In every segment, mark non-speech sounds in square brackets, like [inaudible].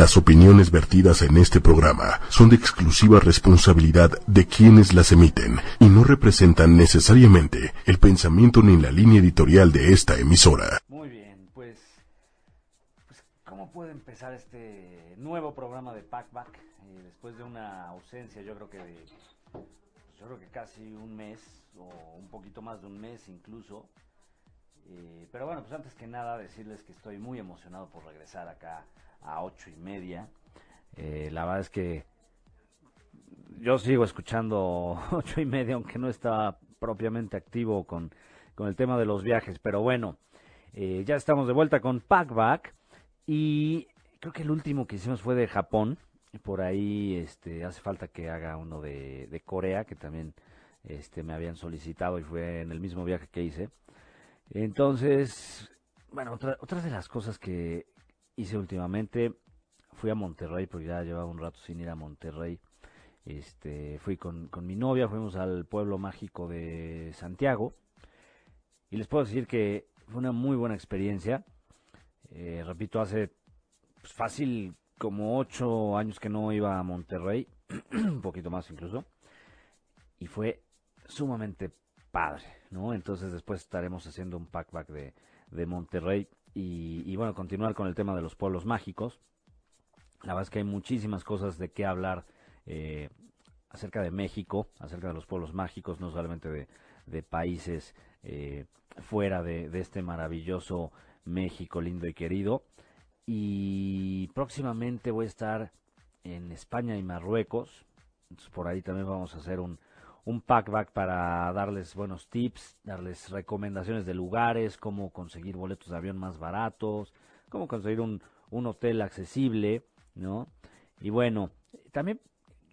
Las opiniones vertidas en este programa son de exclusiva responsabilidad de quienes las emiten y no representan necesariamente el pensamiento ni la línea editorial de esta emisora. Muy bien, pues, pues ¿cómo puede empezar este nuevo programa de Packback? Eh, después de una ausencia, yo creo que de, pues, yo creo que casi un mes o un poquito más de un mes incluso. Eh, pero bueno, pues antes que nada decirles que estoy muy emocionado por regresar acá a ocho y media. Eh, la verdad es que yo sigo escuchando [laughs] ocho y media, aunque no está propiamente activo con, con el tema de los viajes. Pero bueno, eh, ya estamos de vuelta con Packback. Y creo que el último que hicimos fue de Japón. Por ahí este, hace falta que haga uno de, de Corea, que también este, me habían solicitado y fue en el mismo viaje que hice. Entonces, bueno, otra, otra de las cosas que, hice últimamente. Fui a Monterrey porque ya llevaba un rato sin ir a Monterrey. Este, fui con, mi novia, fuimos al pueblo mágico de Santiago. Y les puedo decir que fue una muy buena experiencia. Eh, repito, hace pues, fácil como ocho años que no iba a Monterrey, [clears throat] un poquito más incluso. Y fue sumamente padre, ¿no? Entonces después estaremos haciendo un packback de, de Monterrey y, bueno, continuar con el tema de los pueblos mágicos. La verdad es que hay muchísimas cosas de qué hablar eh, acerca de México, acerca de los pueblos mágicos, no solamente de, países eh, fuera de, este maravilloso México lindo y querido. Y próximamente voy a estar en España y Marruecos. por ahí también vamos a hacer un, un packback para darles buenos tips, darles recomendaciones de lugares, cómo conseguir boletos de avión más baratos, cómo conseguir un, un hotel accesible, ¿no? Y bueno, también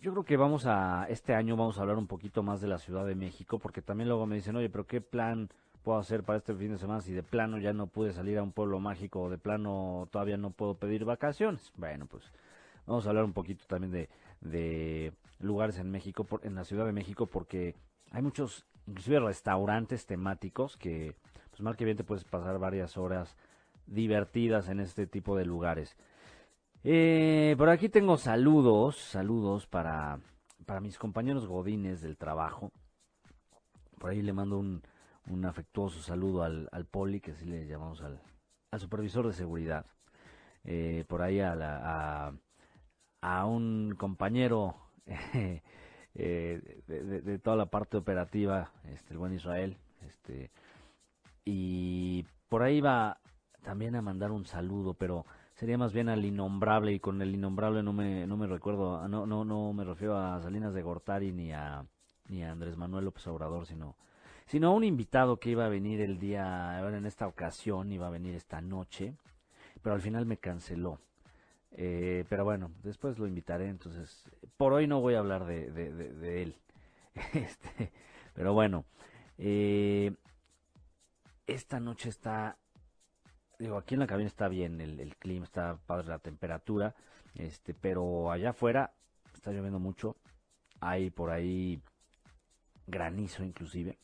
yo creo que vamos a, este año vamos a hablar un poquito más de la Ciudad de México, porque también luego me dicen, oye, pero ¿qué plan puedo hacer para este fin de semana si de plano ya no pude salir a un pueblo mágico o de plano todavía no puedo pedir vacaciones? Bueno, pues vamos a hablar un poquito también de, de lugares en México, en la Ciudad de México, porque hay muchos, inclusive restaurantes temáticos que, pues mal que bien te puedes pasar varias horas divertidas en este tipo de lugares. Eh, por aquí tengo saludos, saludos para, para mis compañeros godines del trabajo. Por ahí le mando un, un afectuoso saludo al, al poli, que así le llamamos al, al supervisor de seguridad. Eh, por ahí a, la, a, a un compañero [laughs] eh, de, toda la parte operativa, este, el buen Israel, este, y por ahí va también a mandar un saludo, pero sería más bien al innombrable y con el innombrable no me no me recuerdo, no no no me refiero a Salinas de Gortari ni a ni a Andrés Manuel López Obrador, sino sino a un invitado que iba a venir el día, en esta ocasión iba a venir esta noche, pero al final me canceló. Eh, pero bueno, después lo invitaré, entonces por hoy no voy a hablar de, él. [laughs] Este, pero bueno, eh, esta noche está, digo, aquí en la cabina está bien, el, el, clima está padre, la temperatura, este, pero allá afuera está lloviendo mucho, hay por ahí granizo inclusive.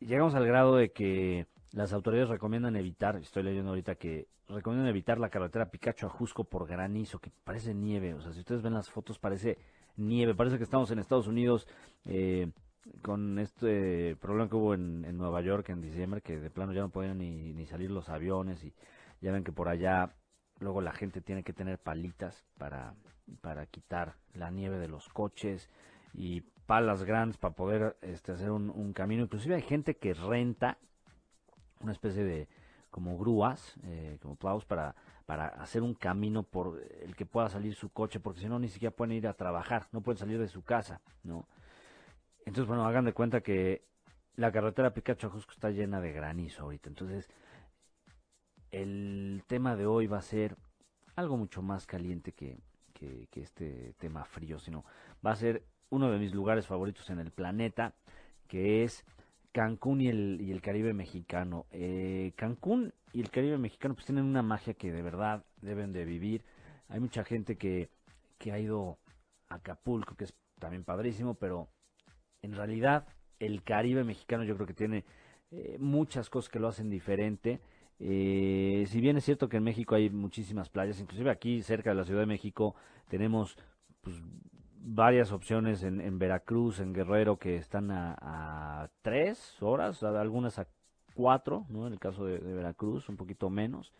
Llegamos al grado de que las autoridades recomiendan evitar, estoy leyendo ahorita que recomiendan evitar la carretera Picacho a Jusco por granizo, que parece nieve. O sea, si ustedes ven las fotos, parece nieve. Parece que estamos en Estados Unidos eh, con este problema que hubo en, Nueva York en diciembre, que de plano ya no podían ni, salir los aviones. Y ya ven que por allá luego la gente tiene que tener palitas para, para quitar la nieve de los coches y palas grandes para poder este, hacer un, un camino. Inclusive hay gente que renta una especie de como grúas, eh, como plows para, para hacer un camino por el que pueda salir su coche, porque si no ni siquiera pueden ir a trabajar, no pueden salir de su casa, ¿no? Entonces, bueno, hagan de cuenta que la carretera Picacho Jusco está llena de granizo ahorita. Entonces, el tema de hoy va a ser algo mucho más caliente que, que este tema frío, sino va a ser uno de mis lugares favoritos en el planeta, que es Cancún y el, y el Caribe mexicano. Eh, Cancún y el Caribe mexicano pues tienen una magia que de verdad deben de vivir. Hay mucha gente que, que ha ido a Acapulco, que es también padrísimo, pero en realidad el Caribe mexicano yo creo que tiene eh, muchas cosas que lo hacen diferente Eh, si bien es cierto que en México hay muchísimas playas, inclusive aquí cerca de la Ciudad de México tenemos pues, varias opciones en, Veracruz, en Guerrero, que están a, tres horas, algunas a cuatro, ¿no? En el caso de, Veracruz, un poquito menos.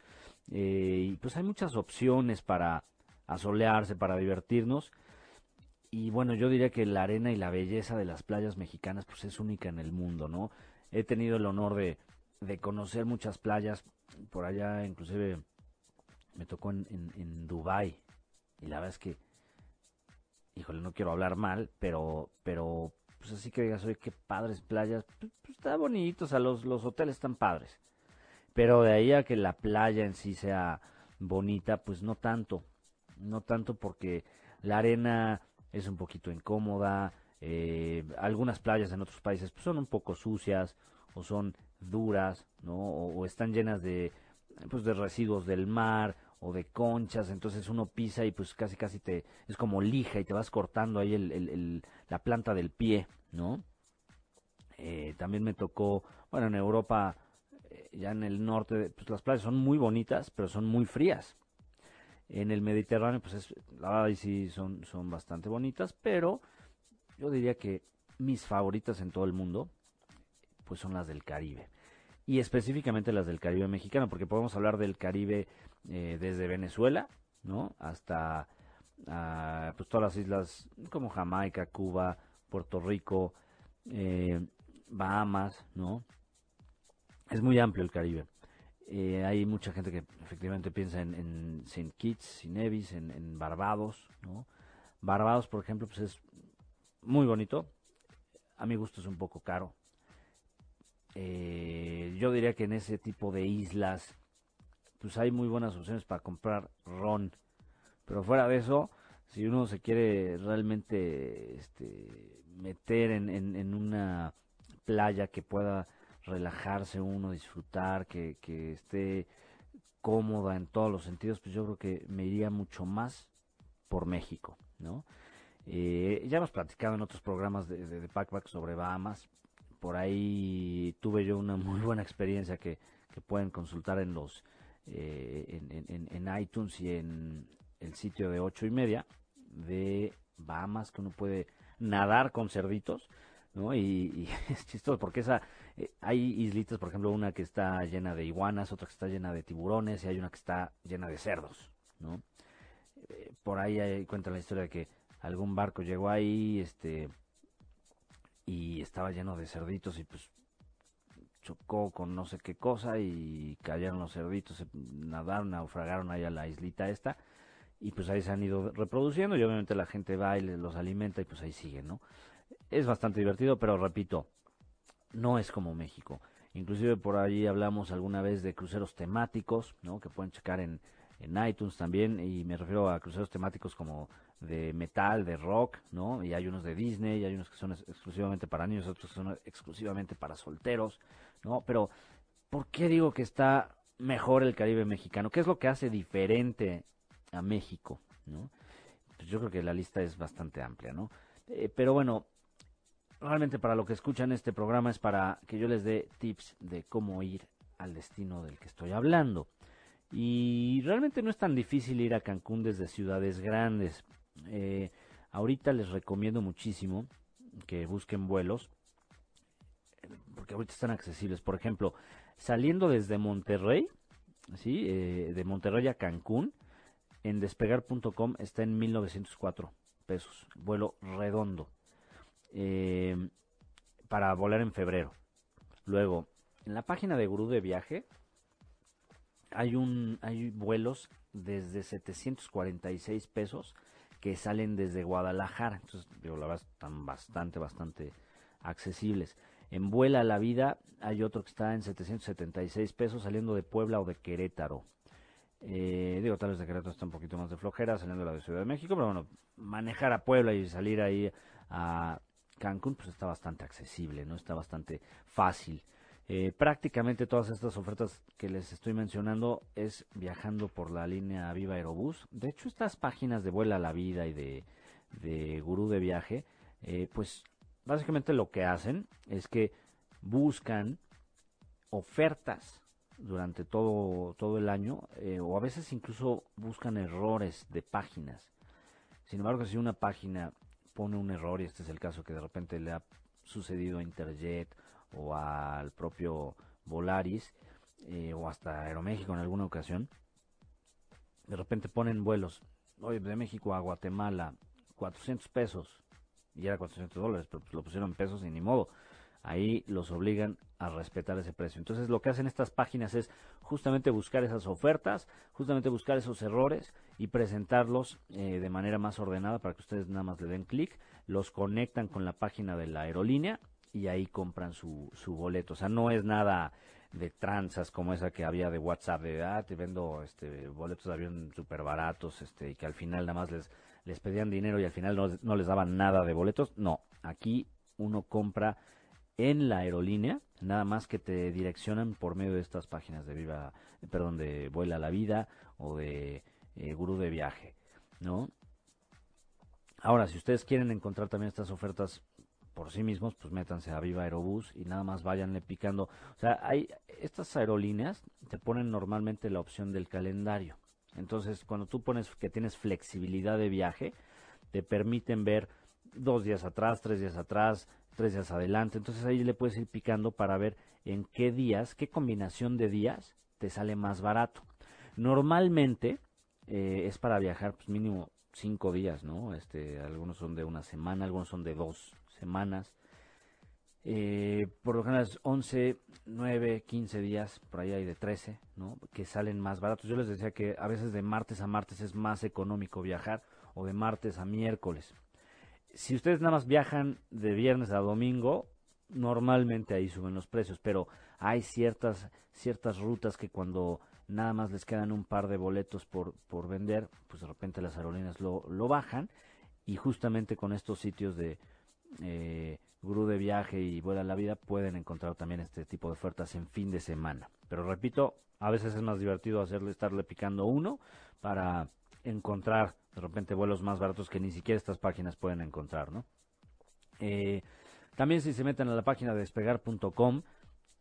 Eh, y pues hay muchas opciones para asolearse, para divertirnos. Y bueno, yo diría que la arena y la belleza de las playas mexicanas pues es única en el mundo, ¿no? He tenido el honor de, de conocer muchas playas, por allá inclusive me tocó en, en, en Dubai y la verdad es que, híjole, no quiero hablar mal, pero, pero, pues así que digas, oye, qué padres playas, pues, pues, está bonito, o sea, los, los hoteles están padres, pero de ahí a que la playa en sí sea bonita, pues no tanto, no tanto porque la arena es un poquito incómoda, eh, algunas playas en otros países pues, son un poco sucias o son duras, ¿no? O, están llenas de, pues, de residuos del mar o de conchas, entonces uno pisa y pues casi casi te es como lija y te vas cortando ahí el, la planta del pie, ¿no? Eh, también me tocó, bueno, en Europa, eh, ya en el norte, pues las playas son muy bonitas, pero son muy frías. En el Mediterráneo, pues es, la verdad, sí son, son bastante bonitas, pero yo diría que mis favoritas en todo el mundo, pues son las del Caribe. Y específicamente las del Caribe mexicano, porque podemos hablar del Caribe eh, desde Venezuela, ¿no? Hasta ah, pues todas las islas como Jamaica, Cuba, Puerto Rico, eh, Bahamas, ¿no? Es muy amplio el Caribe. Eh, hay mucha gente que efectivamente piensa en, en St. Kitts y Nevis, en, en, Barbados, ¿no? Barbados, por ejemplo, pues es muy bonito. A mi gusto es un poco caro. Eh, yo diría que en ese tipo de islas, pues hay muy buenas opciones para comprar ron. Pero fuera de eso, si uno se quiere realmente este, meter en, en una playa que pueda relajarse uno, disfrutar, que, esté cómoda en todos los sentidos, pues yo creo que me iría mucho más por México, ¿no? Eh, ya hemos platicado en otros programas de, de, Packback sobre Bahamas. Por ahí tuve yo una muy buena experiencia que pueden consultar en los eh, en, en, iTunes y en el sitio de ocho y media de Bahamas que uno puede nadar con cerditos. ¿no? Y, [laughs] es chistoso porque esa eh, hay islitas, por ejemplo, una que está llena de iguanas, otra que está llena de tiburones y hay una que está llena de cerdos, ¿no? Eh, por ahí hay, cuenta la historia de que algún barco llegó ahí, este, y estaba lleno de cerditos y pues chocó con no sé qué cosa y cayeron los cerditos, se nadaron, naufragaron ahí a la islita esta y pues ahí se han ido reproduciendo y obviamente la gente va y los alimenta y pues ahí siguen, ¿no? Es bastante divertido, pero repito, no es como México. Inclusive por ahí hablamos alguna vez de cruceros temáticos, ¿no? Que pueden checar en, en iTunes también, y me refiero a cruceros temáticos como de metal, de rock, ¿no? Y hay unos de Disney, y hay unos que son exclusivamente para niños, otros que son exclusivamente para solteros, ¿no? Pero, ¿por qué digo que está mejor el Caribe mexicano? ¿Qué es lo que hace diferente a México, ¿no? Pues yo creo que la lista es bastante amplia, ¿no? Eh, pero bueno, realmente para lo que escuchan este programa es para que yo les dé tips de cómo ir al destino del que estoy hablando. Y realmente no es tan difícil ir a Cancún desde ciudades grandes. Eh, ahorita les recomiendo muchísimo que busquen vuelos, porque ahorita están accesibles. Por ejemplo, saliendo desde Monterrey, ¿sí? Eh, de Monterrey a Cancún, en despegar.com está en 1904 pesos, vuelo redondo eh, para volar en febrero. Luego, en la página de Gurú de Viaje hay un hay vuelos desde 746 pesos que salen desde Guadalajara. Entonces, digo, la verdad están bastante, bastante accesibles. En Vuela la Vida hay otro que está en 776 pesos saliendo de Puebla o de Querétaro. Eh, digo, tal vez de Querétaro está un poquito más de flojera saliendo de la Ciudad de México, pero bueno, manejar a Puebla y salir ahí a Cancún pues está bastante accesible, ¿no? Está bastante fácil. Eh, prácticamente todas estas ofertas que les estoy mencionando es viajando por la línea Viva Aerobús. De hecho, estas páginas de Vuela a la Vida y de, de Gurú de Viaje, eh, pues básicamente lo que hacen es que buscan ofertas durante todo, todo el año, eh, o a veces incluso buscan errores de páginas. Sin embargo, si una página pone un error, y este es el caso que de repente le ha sucedido a Interjet o al propio Volaris, eh, o hasta Aeroméxico en alguna ocasión, de repente ponen vuelos, oye, de México a Guatemala, 400 pesos, y era 400 dólares, pero pues lo pusieron en pesos y ni modo. Ahí los obligan a respetar ese precio. Entonces lo que hacen estas páginas es justamente buscar esas ofertas, justamente buscar esos errores y presentarlos eh, de manera más ordenada para que ustedes nada más le den clic, los conectan con la página de la aerolínea y ahí compran su, su boleto. O sea, no es nada de tranzas como esa que había de WhatsApp, de, ah, te vendo este, boletos de avión súper baratos este, y que al final nada más les les pedían dinero y al final no, les daban nada de boletos. No, aquí uno compra en la aerolínea, nada más que te direccionan por medio de estas páginas de Viva, perdón, de Vuela la Vida o de eh, Gurú de Viaje, ¿no? Ahora, si ustedes quieren encontrar también estas ofertas por sí mismos, pues métanse a Viva Aerobús y nada más váyanle picando. O sea, hay estas aerolíneas te ponen normalmente la opción del calendario. Entonces, cuando tú pones que tienes flexibilidad de viaje, te permiten ver dos días atrás, tres días atrás, tres días adelante. Entonces ahí le puedes ir picando para ver en qué días, qué combinación de días te sale más barato. Normalmente eh, es para viajar pues mínimo cinco días, ¿no? Este, algunos son de una semana, algunos son de dos semanas. Eh, por lo general es 11, 9, 15 días, por ahí hay de 13, ¿no? Que salen más baratos. Yo les decía que a veces de martes a martes es más económico viajar o de martes a miércoles. Si ustedes nada más viajan de viernes a domingo, normalmente ahí suben los precios, pero hay ciertas, ciertas rutas que cuando nada más les quedan un par de boletos por, por vender, pues de repente las aerolíneas lo, lo bajan y justamente con estos sitios de... Eh, Gurú de Viaje y Vuela la Vida pueden encontrar también este tipo de ofertas en fin de semana. Pero repito, a veces es más divertido hacerle estarle picando uno para encontrar de repente vuelos más baratos que ni siquiera estas páginas pueden encontrar, ¿no? Eh, también si se meten a la página de despegar.com,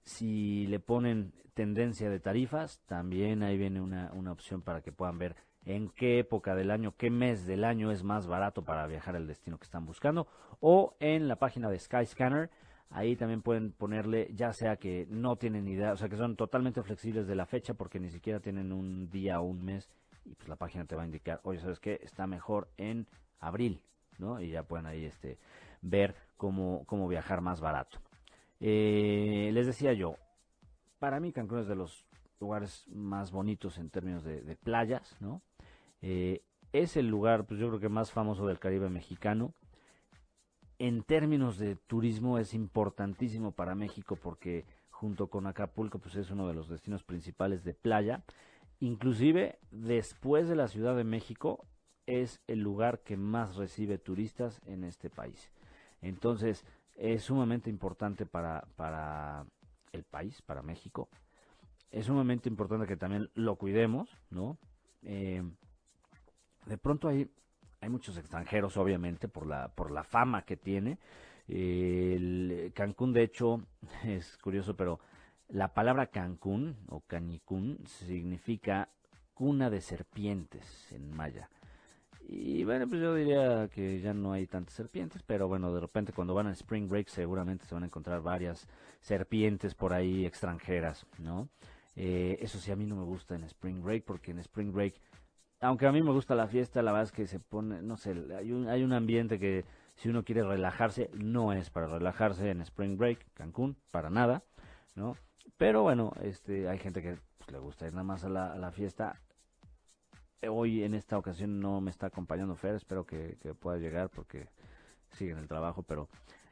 si le ponen tendencia de tarifas, también ahí viene una, una opción para que puedan ver en qué época del año, qué mes del año es más barato para viajar al destino que están buscando, o en la página de Skyscanner, ahí también pueden ponerle, ya sea que no tienen idea, o sea que son totalmente flexibles de la fecha porque ni siquiera tienen un día o un mes, y pues la página te va a indicar, oye, ¿sabes qué? Está mejor en abril, ¿no? Y ya pueden ahí este, ver cómo, cómo viajar más barato. Eh, les decía yo, para mí Cancún es de los lugares más bonitos en términos de, de playas, ¿no? Eh, es el lugar, pues yo creo que más famoso del Caribe mexicano. En términos de turismo es importantísimo para México porque junto con Acapulco pues es uno de los destinos principales de playa. Inclusive después de la Ciudad de México es el lugar que más recibe turistas en este país. Entonces es sumamente importante para, para el país, para México. Es sumamente importante que también lo cuidemos, ¿no? Eh, de pronto hay, hay muchos extranjeros, obviamente, por la, por la fama que tiene. El Cancún, de hecho, [laughs] es curioso, pero la palabra Cancún o Canicún significa cuna de serpientes en maya. Y bueno, pues yo diría que ya no hay tantas serpientes, pero bueno, de repente cuando van a Spring Break seguramente se van a encontrar varias serpientes por ahí extranjeras, ¿no? Eh, eso sí, a mí no me gusta en Spring Break, porque en Spring Break aunque a mí me gusta la fiesta, la verdad es que se pone, no sé, hay un, hay un ambiente que si uno quiere relajarse, no es para relajarse en Spring Break, Cancún, para nada, ¿no? Pero bueno, este, hay gente que pues, le gusta ir nada más a la, la, fiesta. Hoy en esta ocasión no me está acompañando Fer, espero que, que pueda llegar porque sigue en el trabajo, pero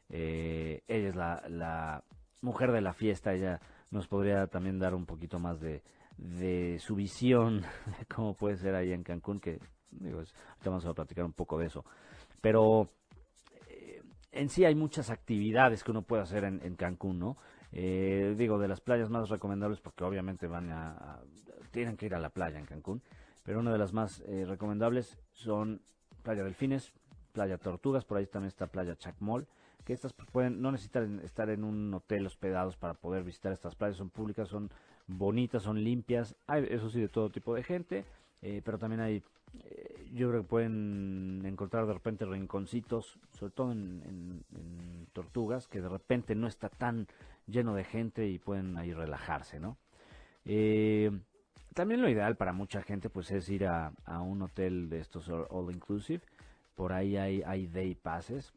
eh, ella es la, la mujer de la fiesta, ella nos podría también dar un poquito más de, de su visión [laughs] de cómo puede ser ahí en Cancún, que digo, ahorita vamos a platicar un poco de eso. Pero eh, en sí hay muchas actividades que uno puede hacer en, Cancún, ¿no? Eh, digo, de las playas más recomendables, porque obviamente van a, tienen que ir a la playa en Cancún, pero una de las más eh, recomendables son Playa Delfines, Playa Tortugas, por ahí también está Playa Chacmol, que estas pueden, no necesitan estar en un hotel hospedados para poder visitar estas playas, son públicas, son bonitas, son limpias, hay eso sí de todo tipo de gente, eh, pero también hay, eh, yo creo que pueden encontrar de repente rinconcitos, sobre todo en, tortugas, que de repente no está tan lleno de gente y pueden ahí relajarse, ¿no? Eh, también lo ideal para mucha gente pues es ir a, un hotel de estos all inclusive, por ahí hay, hay day passes,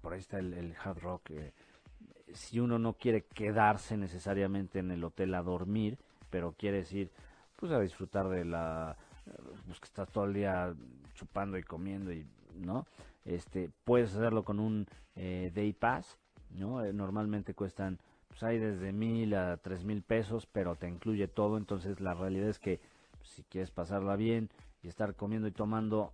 por ahí está el, Hard Rock. Si uno no quiere quedarse necesariamente en el hotel a dormir, pero quiere ir pues a disfrutar de la pues que estás todo el día chupando y comiendo y no este puedes hacerlo con un eh, day pass no eh, normalmente cuestan pues hay desde mil a tres mil pesos pero te incluye todo. Entonces la realidad es que pues, si quieres pasarla bien y estar comiendo y tomando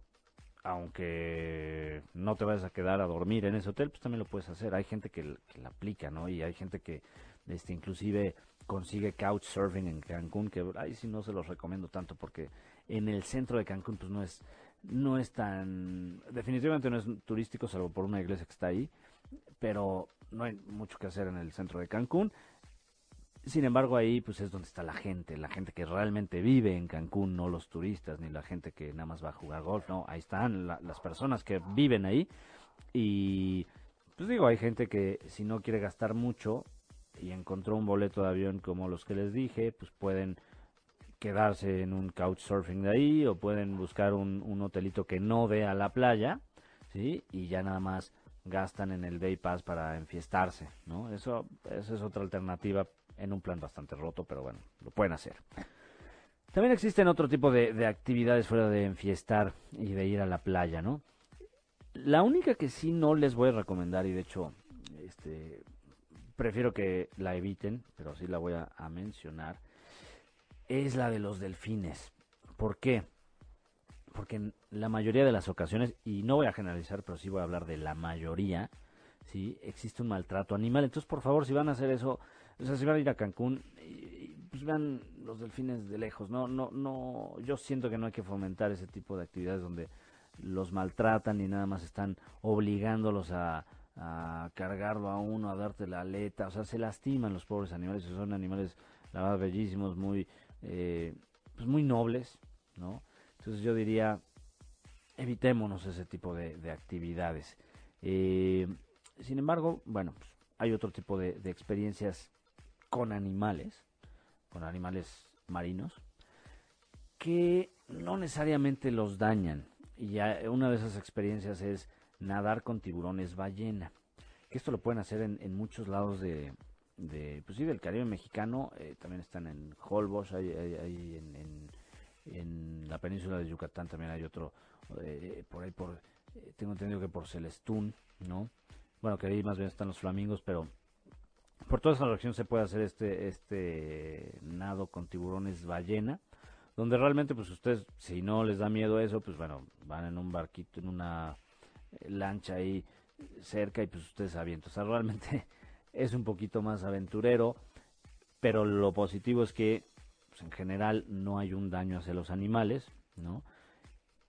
aunque no te vayas a quedar a dormir en ese hotel, pues también lo puedes hacer. Hay gente que, la aplica, ¿no? Y hay gente que este, inclusive consigue couchsurfing en Cancún, que ahí sí no se los recomiendo tanto porque en el centro de Cancún pues no es no es tan definitivamente no es turístico salvo por una iglesia que está ahí, pero no hay mucho que hacer en el centro de Cancún. Sin embargo, ahí pues es donde está la gente, la gente que realmente vive en Cancún, no los turistas ni la gente que nada más va a jugar golf, no, ahí están las personas que viven ahí y pues digo, hay gente que si no quiere gastar mucho, y encontró un boleto de avión como los que les dije, pues pueden quedarse en un couchsurfing de ahí o pueden buscar un, hotelito que no dé a la playa, ¿sí? Y ya nada más gastan en el Day Pass para enfiestarse, ¿no? Eso, esa es otra alternativa en un plan bastante roto, pero bueno, lo pueden hacer. También existen otro tipo de, de actividades fuera de enfiestar y de ir a la playa, ¿no? La única que sí no les voy a recomendar, y de hecho, este, prefiero que la eviten, pero sí la voy a, mencionar, es la de los delfines. ¿Por qué? Porque en la mayoría de las ocasiones, y no voy a generalizar, pero sí voy a hablar de la mayoría, ¿sí? existe un maltrato animal. Entonces, por favor, si van a hacer eso, o sea, si van a ir a Cancún, pues vean los delfines de lejos. No, no, no, yo siento que no hay que fomentar ese tipo de actividades donde los maltratan y nada más están obligándolos a, cargarlo a uno, a darte la aleta, o sea, se lastiman los pobres animales, son animales, la verdad, bellísimos, muy, eh, pues muy nobles, ¿no? Entonces yo diría, evitémonos ese tipo de, actividades. Eh, sin embargo, bueno, pues, hay otro tipo de experiencias con animales, con animales marinos, que no necesariamente los dañan. Y ya una de esas experiencias es nadar con tiburones ballena. Esto lo pueden hacer en, muchos lados de, pues sí, del Caribe mexicano. Eh, también están en Holbox, hay, en, en, la península de Yucatán también hay otro, eh, por ahí por, eh, tengo entendido que por Celestún, ¿no? Bueno, que ahí más bien están los flamingos, pero por toda esa región se puede hacer este, este nado con tiburones ballena donde realmente pues ustedes si no les da miedo eso pues bueno van en un barquito en una lancha ahí cerca y pues ustedes avientan. O sea, realmente [laughs] es un poquito más aventurero, pero lo positivo es que pues, en general no hay un daño hacia los animales, ¿no?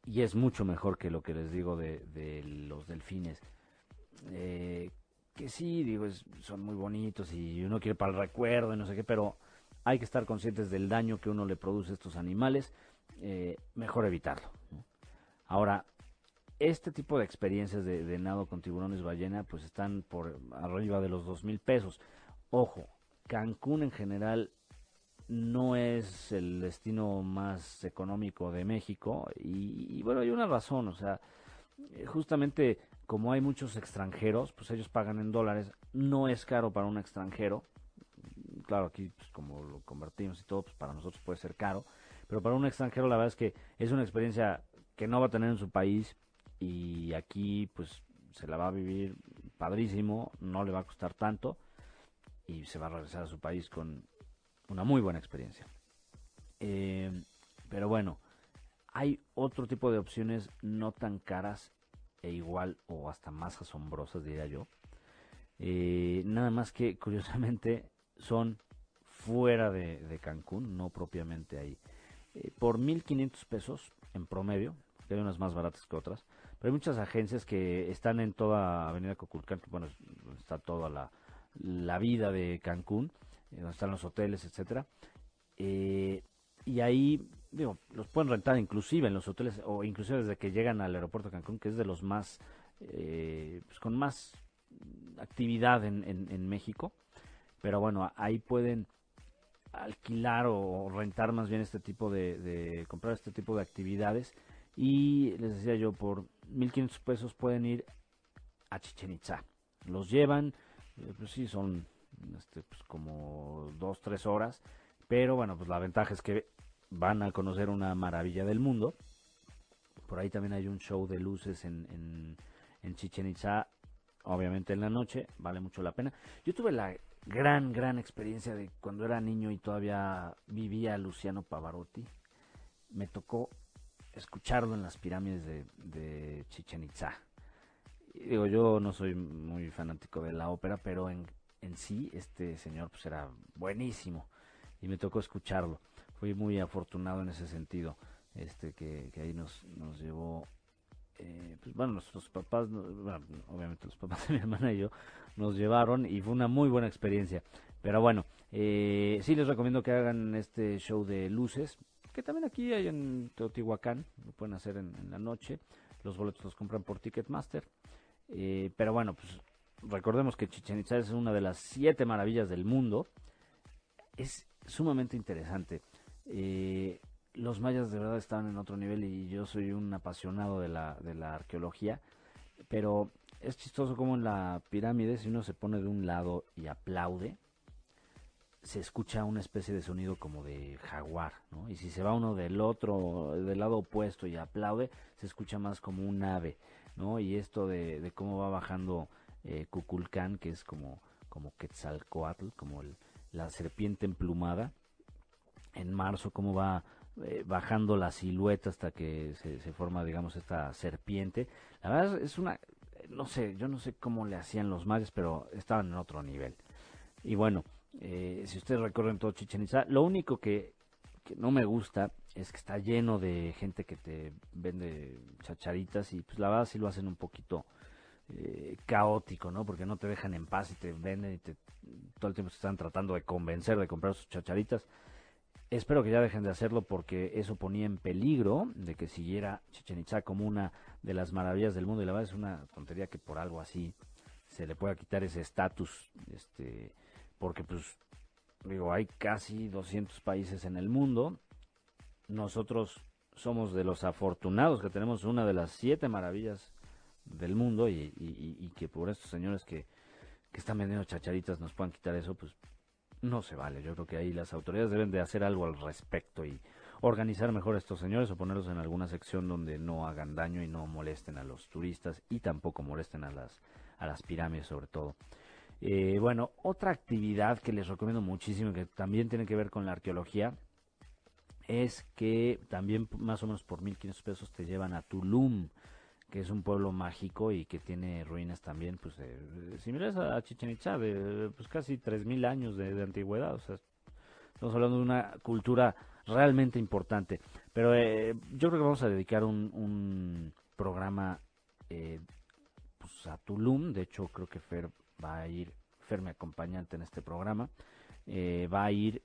Y es mucho mejor que lo que les digo de, de los delfines. Eh, que sí, digo, son muy bonitos y uno quiere para el recuerdo y no sé qué, pero hay que estar conscientes del daño que uno le produce a estos animales. Eh, mejor evitarlo. Ahora, este tipo de experiencias de, nado con tiburones ballena pues están por arriba de los dos mil pesos. Ojo, Cancún en general no es el destino más económico de México y, bueno, hay una razón, o sea, eh, justamente como hay muchos extranjeros, pues ellos pagan en dólares, no es caro para un extranjero, claro, aquí pues, como lo convertimos y todo, pues para nosotros puede ser caro, pero para un extranjero la verdad es que es una experiencia que no va a tener en su país, y aquí pues se la va a vivir padrísimo, no le va a costar tanto y se va a regresar a su país con una muy buena experiencia. Eh, pero bueno, hay otro tipo de opciones no tan caras e igual o hasta más asombrosas diría yo. Eh, nada más que curiosamente son fuera de, Cancún, no propiamente ahí. Eh, por 1.500 pesos en promedio, que hay unas más baratas que otras, pero hay muchas agencias que están en toda Avenida Coculcán, bueno, está toda la, vida de Cancún. donde están los hoteles, etcétera. y ahí, digo, los pueden rentar inclusive en los hoteles o inclusive desde que llegan al aeropuerto de Cancún, que es de los más, pues con más actividad en, en México. Pero bueno, ahí pueden alquilar o rentar más bien este tipo de, comprar este tipo de actividades. Y les decía yo por 1500 pesos pueden ir a Chichen Itza. Los llevan eh, pues sí son este, pues como dos tres horas. Pero bueno pues la ventaja es que van a conocer una maravilla del mundo por ahí también hay un show de luces en, en, en Chichen Itza obviamente en la noche vale mucho la pena yo tuve la gran, gran experiencia de cuando era niño y todavía vivía Luciano Pavarotti. Me tocó escucharlo en las pirámides de, de Chichen Itza. digo, yo no soy muy fanático de la ópera, pero en, en sí este señor pues era buenísimo y me tocó escucharlo. Fui muy afortunado en ese sentido, este que, que ahí nos, nos llevó eh, pues bueno, nuestros papás, obviamente los papás [laughs] de mi hermana y yo, nos llevaron y fue una muy buena experiencia. Pero bueno, eh, sí les recomiendo que hagan este show de luces, que también aquí hay en Teotihuacán, lo pueden hacer en, la noche. Los boletos los compran por Ticketmaster. Eh, pero bueno, pues recordemos que Chichen Itza es una de las siete maravillas del mundo. Es sumamente interesante. Eh, los mayas de verdad estaban en otro nivel y yo soy un apasionado de la, de la arqueología, pero es chistoso como en la pirámide, si uno se pone de un lado y aplaude, se escucha una especie de sonido como de jaguar, ¿no? Y si se va uno del otro, del lado opuesto y aplaude, se escucha más como un ave, ¿no? Y esto de, cómo va bajando eh, Cuculcán, que es como, como Quetzalcoatl, como la serpiente emplumada, en marzo, cómo va eh, bajando la silueta hasta que se, forma, digamos, esta serpiente. La verdad es una, no sé, yo no sé cómo le hacían los mayas, pero estaban en otro nivel. Y bueno, eh, si ustedes recorren todo Chichen Itza, lo único que, no me gusta es que está lleno de gente que te vende chacharitas y pues la verdad sí lo hacen un poquito eh, caótico, ¿no? Porque no te dejan en paz y te venden y te, todo el tiempo se están tratando de convencer de comprar sus chacharitas. Espero que ya dejen de hacerlo porque eso ponía en peligro de que siguiera Chichen Itza como una de las maravillas del mundo y la verdad es una tontería que por algo así se le pueda quitar ese estatus, este, porque pues digo, hay casi 200 países en el mundo. Nosotros somos de los afortunados que tenemos una de las siete maravillas del mundo y, y que por estos señores que, que están vendiendo chacharitas nos puedan quitar eso, pues no se vale. Yo creo que ahí las autoridades deben de hacer algo al respecto y organizar mejor a estos señores o ponerlos en alguna sección donde no hagan daño y no molesten a los turistas y tampoco molesten a las, a las pirámides sobre todo. Eh, bueno, otra actividad que les recomiendo muchísimo que también tiene que ver con la arqueología es que también más o menos por 1500 pesos te llevan a Tulum que es un pueblo mágico y que tiene ruinas también, pues, eh, similares a Chichen Itza, de pues casi 3.000 años de, antigüedad, o sea, estamos hablando de una cultura realmente importante. Pero eh, yo creo que vamos a dedicar un, un programa eh, pues, a Tulum, de hecho creo que Fer va a ir, Fer me acompañante en este programa, eh, va a ir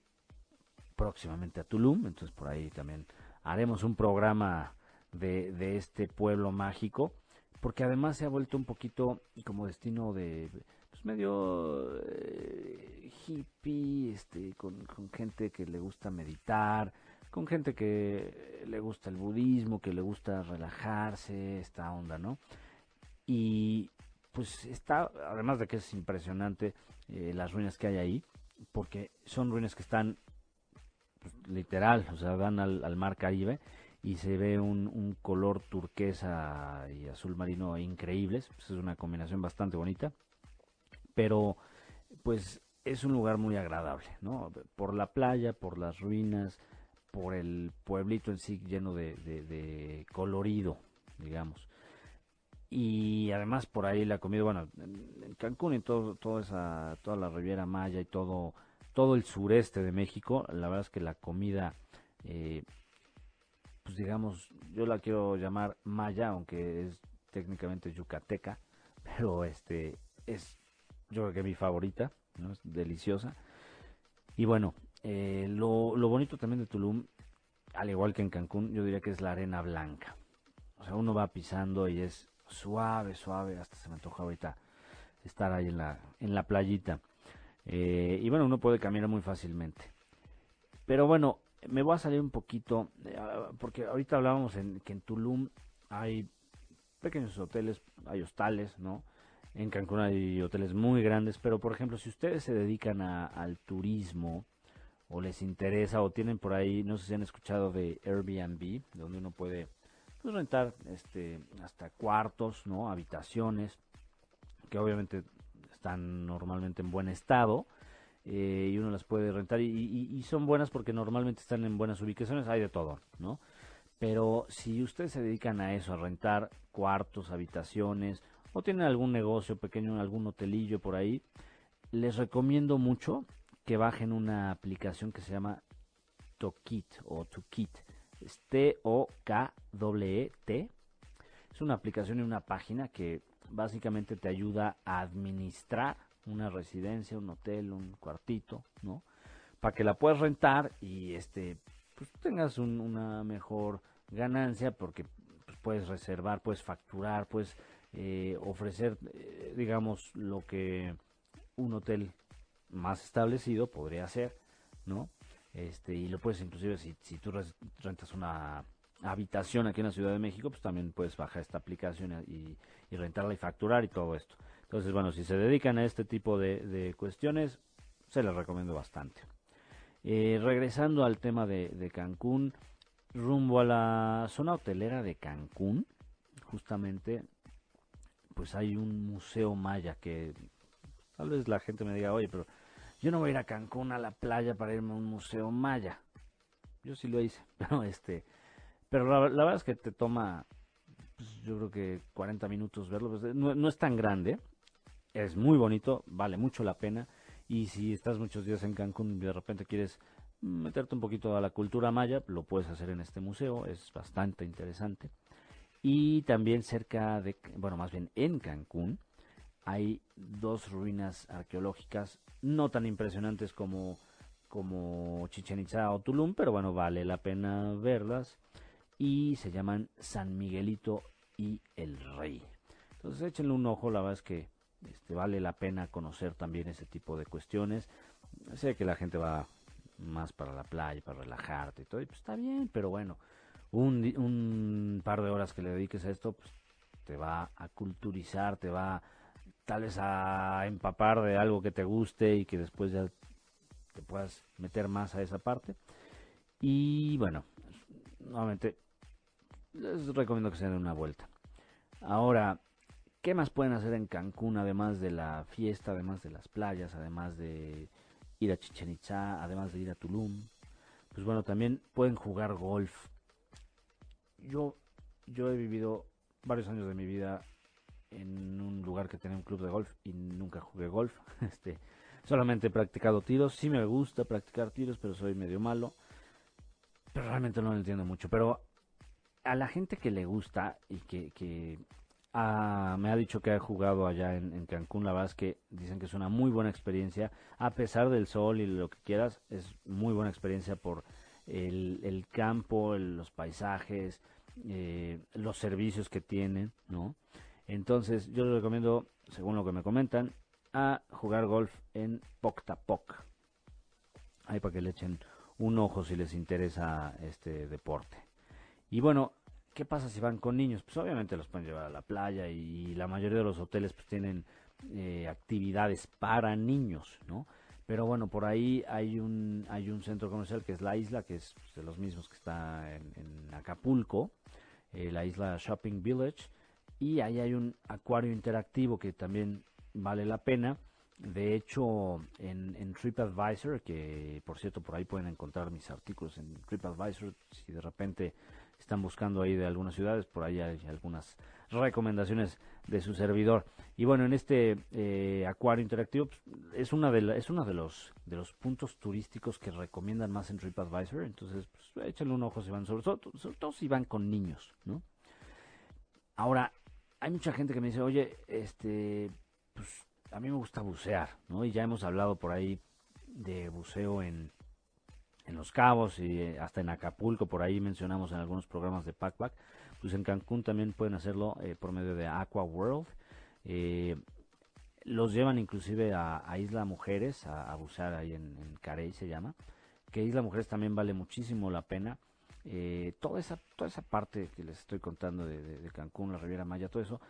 próximamente a Tulum, entonces por ahí también haremos un programa de, este pueblo mágico, porque además se ha vuelto un poquito como destino de pues medio eh, hippie, este, con, gente que le gusta meditar, con gente que le gusta el budismo, que le gusta relajarse, esta onda, ¿no? Y pues está, además de que es impresionante eh, las ruinas que hay ahí, porque son ruinas que están pues, literal, o sea, dan al, al mar Caribe y se ve un, color turquesa y azul marino increíbles. Pues es una combinación bastante bonita. Pero pues es un lugar muy agradable, ¿no? Por la playa, por las ruinas, por el pueblito en sí lleno de, colorido, digamos. Y además por ahí la comida, bueno, en Cancún y todo, toda esa, toda la Riviera Maya y todo, todo el sureste de México, la verdad es que la comida eh, pues digamos, yo la quiero llamar maya, aunque es técnicamente yucateca, [laughs] pero este es yo creo que mi favorita, ¿no? Es deliciosa. Y bueno, eh, lo, lo bonito también de Tulum, al igual que en Cancún, yo diría que es la arena blanca. O sea, uno va pisando y es suave, suave, hasta se me antoja ahorita estar ahí en la, en la playita. Eh, y bueno, uno puede caminar muy fácilmente. Pero bueno, me voy a salir un poquito, eh, porque ahorita hablábamos en, que en Tulum hay pequeños hoteles, hay hostales, ¿no? En Cancún hay hoteles muy grandes, pero por ejemplo, si ustedes se dedican al turismo o les interesa o tienen por ahí, no sé si han escuchado de Airbnb, donde uno puede pues, rentar este hasta cuartos, ¿no? Habitaciones que obviamente están normalmente en buen estado eh, y uno las puede rentar y, son buenas porque normalmente están en buenas ubicaciones, hay de todo, ¿no? Pero si ustedes se dedican a eso, a rentar cuartos, habitaciones o tienen algún negocio pequeño, algún hotelillo por ahí, les recomiendo mucho que bajen una aplicación que se llama Tokit o Tokit. Es T-O-K-W-E-T. Es una aplicación y una página que básicamente te ayuda a administrar una residencia, un hotel, un cuartito, ¿no? Para que la puedas rentar y este pues tengas una mejor ganancia porque pues, puedes reservar, puedes facturar, puedes eh, ofrecer, eh, digamos, lo que un hotel más establecido podría hacer, ¿no? Este, y lo puedes inclusive si, si tú rentas una habitación aquí en la Ciudad de México, pues también puedes bajar esta aplicación y, rentarla y facturar y todo esto. Entonces, bueno, si se dedican a este tipo de, cuestiones, se les recomiendo bastante. Eh, regresando al tema de, Cancún, rumbo a la zona hotelera de Cancún, justamente, pues hay un museo maya que tal vez la gente me diga, oye, pero yo no voy a ir a Cancún a la playa para irme a un museo maya. Yo sí lo hice, [laughs] pero este, pero la, verdad es que te toma, pues, yo creo que 40 minutos verlo. Pues, no, es tan grande, es muy bonito, vale mucho la pena. Y si estás muchos días en Cancún y de repente quieres meterte un poquito a la cultura maya, lo puedes hacer en este museo, es bastante interesante. Y también cerca de, bueno, más bien en Cancún, hay dos ruinas arqueológicas no tan impresionantes como, como Chichen Itza o Tulum, pero bueno, vale la pena verlas y se llaman San Miguelito y el Rey. Entonces échenle un ojo, la verdad es que este, vale la pena conocer también ese tipo de cuestiones. Sé que la gente va más para la playa, para relajarte y todo, y pues está bien, pero bueno, un, un par de horas que le dediques a esto, pues te va a culturizar, te va tal vez a empapar de algo que te guste y que después ya te puedas meter más a esa parte. Y bueno, nuevamente les recomiendo que se den una vuelta. Ahora, ¿qué más pueden hacer en Cancún además de la fiesta, además de las playas, además de ir a Chichen Itza, además de ir a Tulum? Pues bueno, también pueden jugar golf. Yo, yo he vivido varios años de mi vida en un lugar que tenía un club de golf y nunca jugué golf. [laughs] Este, solamente he practicado tiros. Sí me gusta practicar tiros, pero soy medio malo. Pero realmente no lo entiendo mucho. Pero a la gente que le gusta y que, me ha dicho que ha jugado allá en, Cancún, la verdad que dicen que es una muy buena experiencia, a pesar del sol y lo que quieras, es muy buena experiencia por el, campo, los paisajes, eh, los servicios que tienen, ¿no? Entonces yo les recomiendo, según lo que me comentan, a jugar golf en Poctapoc. Ahí para que le echen un ojo si les interesa este deporte. Y bueno, ¿qué pasa si van con niños? Pues obviamente los pueden llevar a la playa y la mayoría de los hoteles pues tienen eh, actividades para niños, ¿no? Pero bueno, por ahí hay un, hay un centro comercial que es la isla, que es pues, de los mismos que está en, Acapulco, eh, la isla Shopping Village, y ahí hay un acuario interactivo que también vale la pena. De hecho, en, en, TripAdvisor, que por cierto por ahí pueden encontrar mis artículos en TripAdvisor, si de repente están buscando ahí de algunas ciudades, por ahí hay algunas recomendaciones de su servidor. Y bueno, en este eh, acuario interactivo pues, es una de es uno de los de los puntos turísticos que recomiendan más en TripAdvisor, entonces pues, échenle un ojo si van sobre todo, sobre todo si van con niños, ¿no? Ahora, hay mucha gente que me dice, "Oye, este pues a mí me gusta bucear", ¿no? Y ya hemos hablado por ahí de buceo en, en Los Cabos y eh, hasta en Acapulco, por ahí mencionamos en algunos programas de Packback, pues en Cancún también pueden hacerlo eh, por medio de Aqua World. Eh, los llevan inclusive a, Isla Mujeres, a, bucear ahí en, Carey se llama, que Isla Mujeres también vale muchísimo la pena. toda esa toda esa parte que les estoy contando de, Cancún, la Riviera Maya, todo eso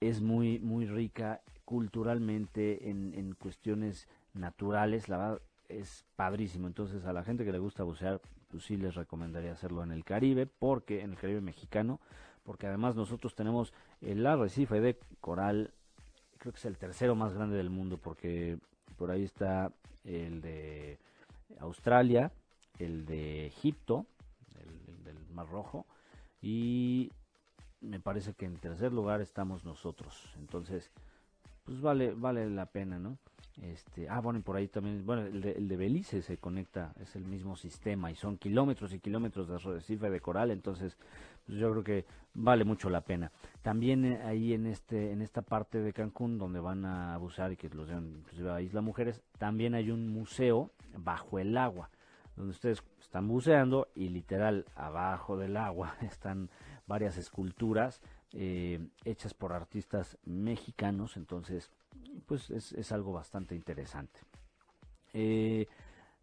es muy muy rica culturalmente en, en cuestiones naturales. La verdad, es padrísimo. Entonces, a la gente que le gusta bucear, pues sí les recomendaría hacerlo en el Caribe, porque en el Caribe mexicano, porque además nosotros tenemos el arrecife de coral, creo que es el tercero más grande del mundo, porque por ahí está el de Australia, el de Egipto, el, del Mar Rojo, y me parece que en tercer lugar estamos nosotros. Entonces, pues vale, vale la pena, ¿no? Este, ah, bueno, y por ahí también, bueno, el de, Belice se conecta, es el mismo sistema y son kilómetros y kilómetros de arrecife de coral, entonces pues yo creo que vale mucho la pena. También eh, ahí en este en esta parte de Cancún donde van a abusar y que los llevan inclusive a Isla Mujeres, también hay un museo bajo el agua, donde ustedes están buceando y literal abajo del agua [laughs] están varias esculturas eh, hechas por artistas mexicanos, entonces pues es, algo bastante interesante. Eh,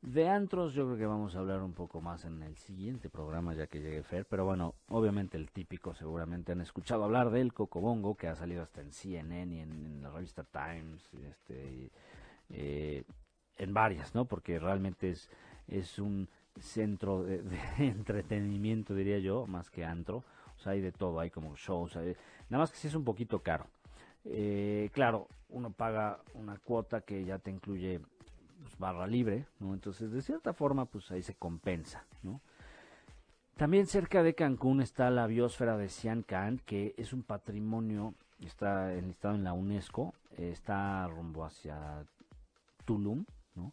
de antros yo creo que vamos a hablar un poco más en el siguiente programa ya que llegue Fer, pero bueno, obviamente el típico seguramente han escuchado hablar del Cocobongo que ha salido hasta en CNN y en, la revista Times, este, eh, en varias, ¿no? Porque realmente es, es un centro de, [laughs] entretenimiento diría yo, más que antro hay de todo, hay como shows, nada más que si es un poquito caro. Eh, claro, uno paga una cuota que ya te incluye pues, barra libre, ¿no? Entonces, de cierta forma, pues ahí se compensa, ¿no? También cerca de Cancún está la biosfera de Sian Ka'an, que es un patrimonio, está enlistado en la UNESCO, está rumbo hacia Tulum, ¿no?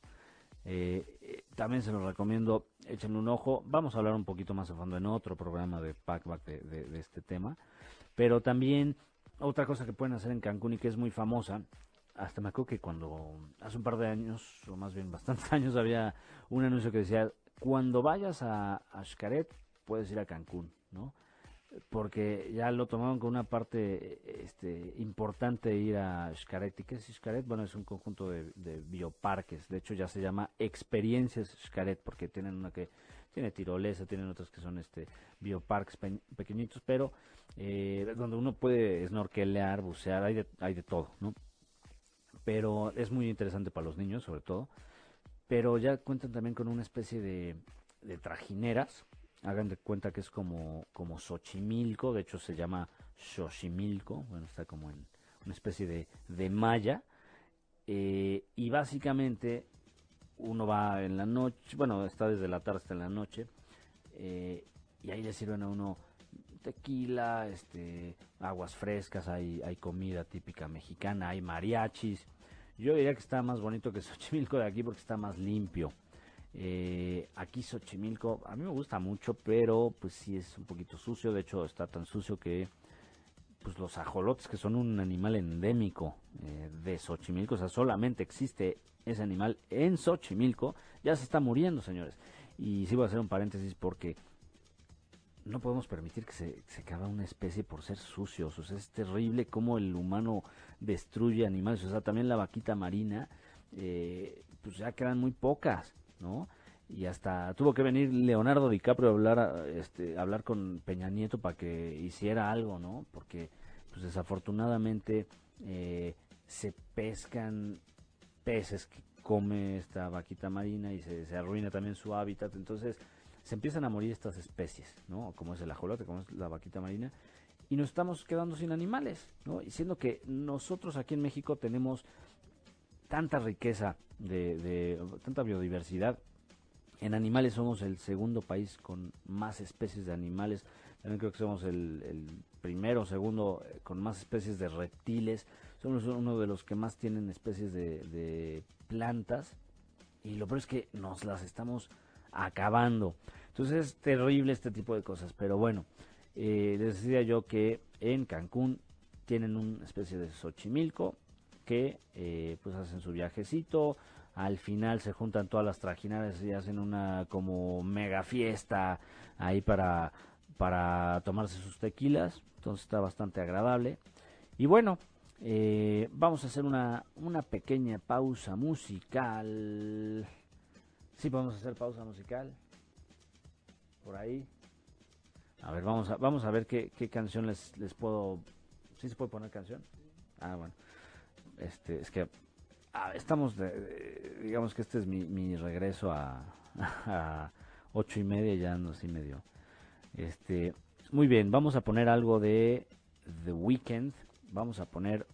Eh, eh, también se los recomiendo, échenle un ojo. Vamos a hablar un poquito más a fondo en otro programa de Packback de, este tema. Pero también otra cosa que pueden hacer en Cancún y que es muy famosa, hasta me acuerdo que cuando hace un par de años, o más bien bastantes [laughs] años, había un anuncio que decía, cuando vayas a, Xcaret, puedes ir a Cancún, ¿no? porque ya lo tomaron con una parte este, importante ir a Xcaret. ¿Y qué es Xcaret? Bueno, es un conjunto de, bioparques. De hecho, ya se llama Experiencias Xcaret, porque tienen una que tiene tirolesa, tienen otras que son este bioparques pequeñitos, pero eh, donde uno puede snorkelear, bucear, hay de, hay de todo, ¿no? Pero es muy interesante para los niños, sobre todo. Pero ya cuentan también con una especie de, de trajineras hagan de cuenta que es como, como Xochimilco, de hecho se llama Xochimilco, bueno, está como en una especie de, de malla, eh, y básicamente uno va en la noche, bueno, está desde la tarde hasta la noche, eh, y ahí le sirven a uno tequila, este, aguas frescas, hay, hay comida típica mexicana, hay mariachis. Yo diría que está más bonito que Xochimilco de aquí porque está más limpio. Eh, aquí Xochimilco, a mí me gusta mucho, pero pues sí es un poquito sucio. De hecho, está tan sucio que pues los ajolotes, que son un animal endémico eh, de Xochimilco, o sea, solamente existe ese animal en Xochimilco, ya se está muriendo, señores. Y sí voy a hacer un paréntesis porque no podemos permitir que se, se acabe una especie por ser sucios. O sea, es terrible cómo el humano destruye animales. O sea, también la vaquita marina, eh, pues ya quedan muy pocas. ¿no? Y hasta tuvo que venir Leonardo DiCaprio a hablar, este, hablar con Peña Nieto para que hiciera algo, ¿no? Porque, pues desafortunadamente, eh, se pescan peces que come esta vaquita marina y se, se, arruina también su hábitat. Entonces, se empiezan a morir estas especies, ¿no? Como es el ajolote, como es la vaquita marina. Y nos estamos quedando sin animales, ¿no? Y siendo que nosotros aquí en México tenemos tanta riqueza de, tanta biodiversidad. En animales somos el segundo país con más especies de animales. También creo que somos el, el primero o segundo eh, con más especies de reptiles. Somos uno de los que más tienen especies de, plantas. Y lo peor es que nos las estamos acabando. Entonces es terrible este tipo de cosas. Pero bueno, eh, les decía yo que en Cancún tienen una especie de Xochimilco que eh, pues hacen su viajecito, al final se juntan todas las trajinadas y hacen una como mega fiesta ahí para, para tomarse sus tequilas, entonces está bastante agradable. Y bueno, eh, vamos a hacer una, una pequeña pausa musical. Sí, podemos hacer pausa musical. Por ahí. A ver, vamos a, vamos a ver qué, canción les, les puedo... ¿Sí se puede poner canción? Ah, bueno. Este, es que estamos, de, digamos que este es mi, mi regreso a, [laughs] a, ocho y media, ya no así medio. Este, muy bien, vamos a poner algo de The Weeknd. Vamos a poner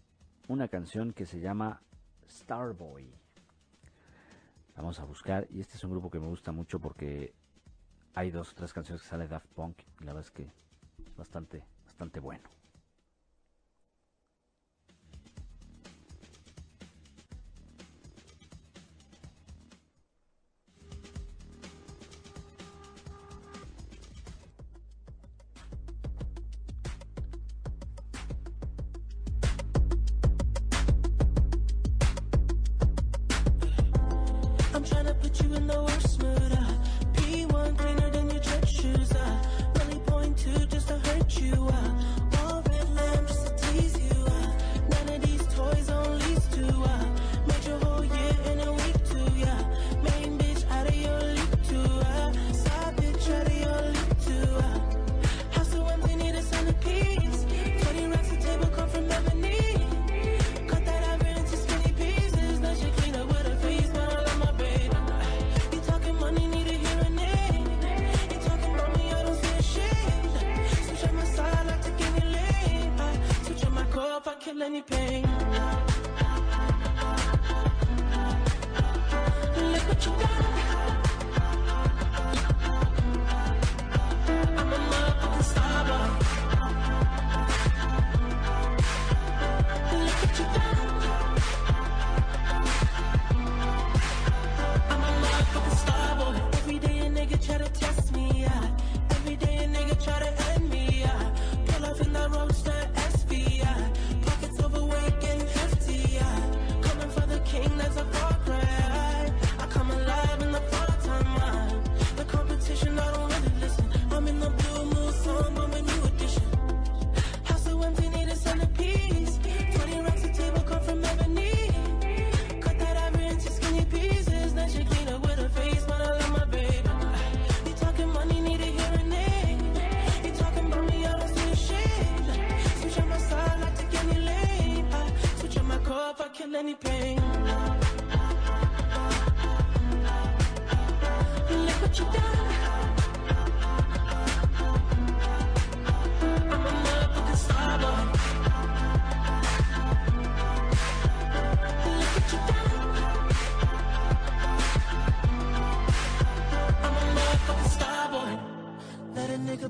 una canción que se llama Starboy. Vamos a buscar, y este es un grupo que me gusta mucho porque hay dos o tres canciones que sale Daft Punk y la verdad es que es bastante, bastante bueno. Look what you got. I'm a motherfucking star boy. any pain.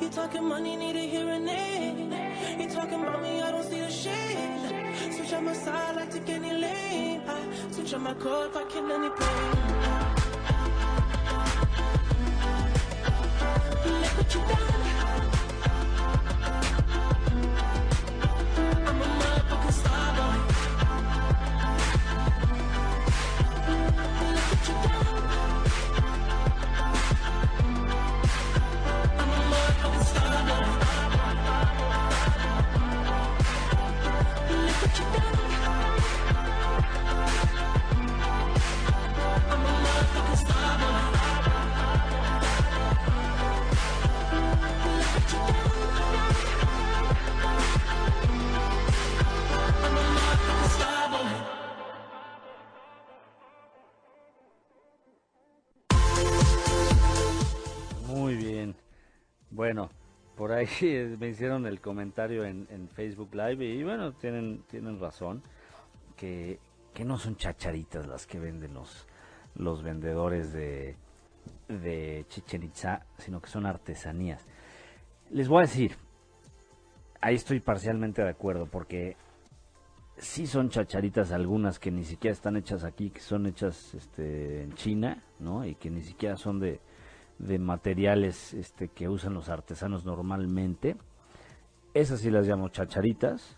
You talking money, need a hearing aid. You talking me? I don't see a shade. Switch on my side, like to get any lane. I switch on my core if I can any pain. Look what you done. Bueno, por ahí [laughs] me hicieron el comentario en, Facebook Live y bueno, tienen, tienen razón, que, que no son chacharitas las que venden los, los vendedores de, de Chichen Itza, sino que son artesanías. Les voy a decir, ahí estoy parcialmente de acuerdo, porque sí son chacharitas algunas que ni siquiera están hechas aquí, que son hechas este, en China, ¿no? Y que ni siquiera son de, de materiales este, que usan los artesanos normalmente. Esas sí las llamo chacharitas,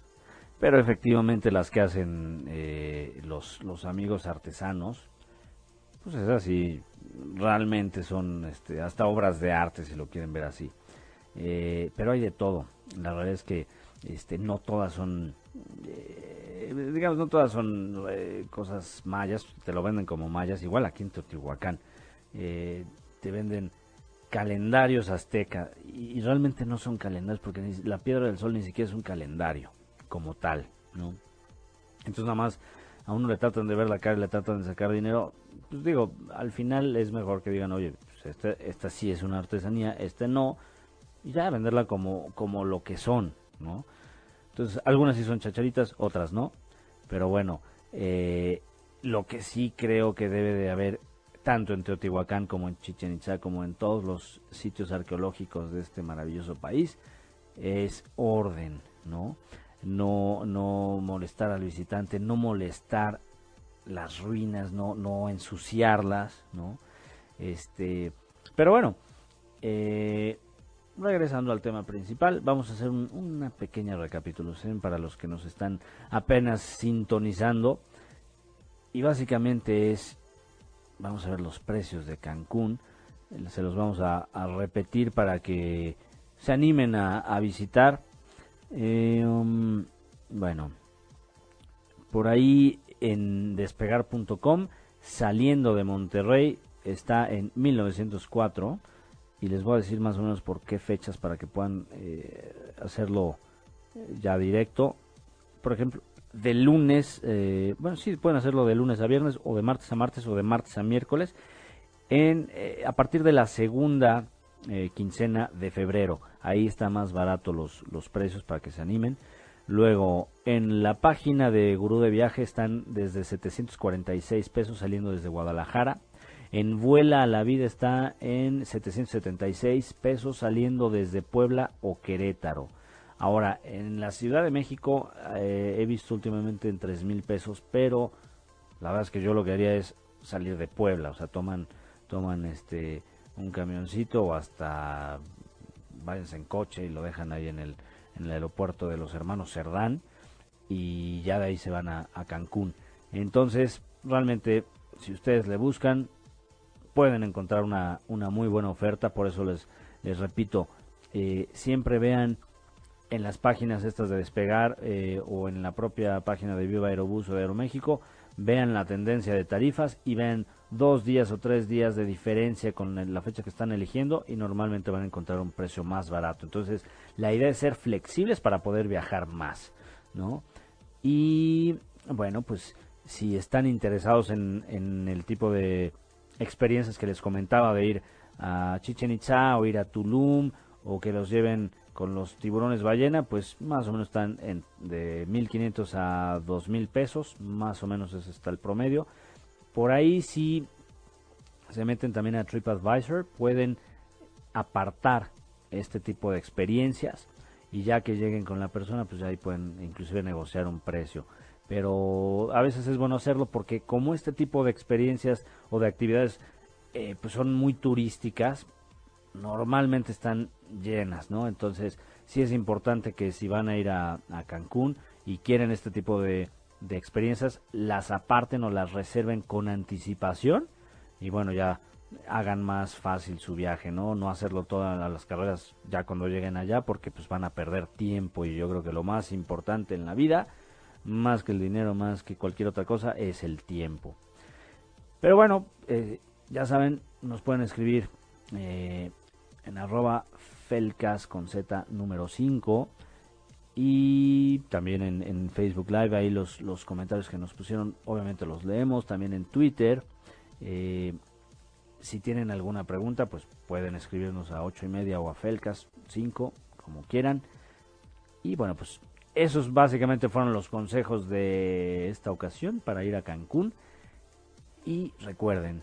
pero efectivamente las que hacen eh, los, los amigos artesanos, pues esas sí realmente son este, hasta obras de arte si lo quieren ver así. Eh, pero hay de todo. La realidad es que este, no todas son, eh, digamos, no todas son cosas mayas, te lo venden como mayas, igual aquí en Teotihuacán. Venden calendarios azteca y, realmente no son calendarios porque la piedra del sol ni siquiera es un calendario como tal, ¿no? Entonces nada más a uno le tratan de ver la cara y le tratan de sacar dinero, pues digo, al final es mejor que digan, oye, pues este, esta sí es una artesanía, este no, y ya venderla como, como lo que son, ¿no? Entonces, algunas sí son chacharitas, otras no, pero bueno, eh, lo que sí creo que debe de haber tanto en Teotihuacán como en Chichen Itza, como en todos los sitios arqueológicos de este maravilloso país, es orden, ¿no? No, no molestar al visitante, no molestar las ruinas, no, no ensuciarlas, ¿no? Este, pero bueno, eh, regresando al tema principal, vamos a hacer una pequeña recapitulación para los que nos están apenas sintonizando. Y básicamente es vamos a ver los precios de Cancún. Se los vamos a, repetir para que se animen a, visitar. Eh, um, bueno, por ahí en despegar.com, saliendo de Monterrey, está en 1904. Y les voy a decir más o menos por qué fechas para que puedan eh, hacerlo ya directo. Por ejemplo, de lunes, eh, bueno, sí pueden hacerlo de lunes a viernes o de martes a martes o de martes a miércoles, en, eh, a partir de la segunda eh, quincena de febrero. Ahí está más barato los, los precios para que se animen. Luego, en la página de Gurú de Viaje están desde 746 pesos saliendo desde Guadalajara. En Vuela a la Vida está en 776 pesos saliendo desde Puebla o Querétaro. Ahora, en la Ciudad de México eh, he visto últimamente en tres mil pesos, pero la verdad es que yo lo que haría es salir de Puebla, o sea, toman, toman este un camioncito o hasta váyanse en coche y lo dejan ahí en el, en el aeropuerto de los hermanos Cerdán y ya de ahí se van a, Cancún. Entonces, realmente, si ustedes le buscan, pueden encontrar una, una muy buena oferta, por eso les, les repito, eh, siempre vean en las páginas estas de despegar eh, o en la propia página de Viva Aerobús o de Aeroméxico, vean la tendencia de tarifas y vean dos días o tres días de diferencia con la fecha que están eligiendo y normalmente van a encontrar un precio más barato. Entonces, la idea es ser flexibles para poder viajar más, ¿no? Y bueno, pues si están interesados en, en el tipo de experiencias que les comentaba de ir a Chichen Itza o ir a Tulum o que los lleven con los tiburones ballena, pues más o menos están en, de 1.500 a 2.000 pesos, más o menos ese está el promedio. Por ahí si se meten también a TripAdvisor, pueden apartar este tipo de experiencias y ya que lleguen con la persona, pues ahí pueden inclusive negociar un precio. Pero a veces es bueno hacerlo porque como este tipo de experiencias o de actividades eh, pues son muy turísticas, normalmente están llenas, ¿no? Entonces, sí es importante que si van a ir a, Cancún y quieren este tipo de, experiencias, las aparten o las reserven con anticipación y bueno, ya hagan más fácil su viaje, ¿no? No hacerlo todas las carreras ya cuando lleguen allá porque pues van a perder tiempo y yo creo que lo más importante en la vida, más que el dinero, más que cualquier otra cosa, es el tiempo. Pero bueno, eh, ya saben, nos pueden escribir eh, en arroba felcas con z número 5 y también en, Facebook Live ahí los, los comentarios que nos pusieron obviamente los leemos. También en Twitter eh, si tienen alguna pregunta pues pueden escribirnos a 8 y media o a felcas 5 como quieran. Y bueno pues esos básicamente fueron los consejos de esta ocasión para ir a Cancún. Y recuerden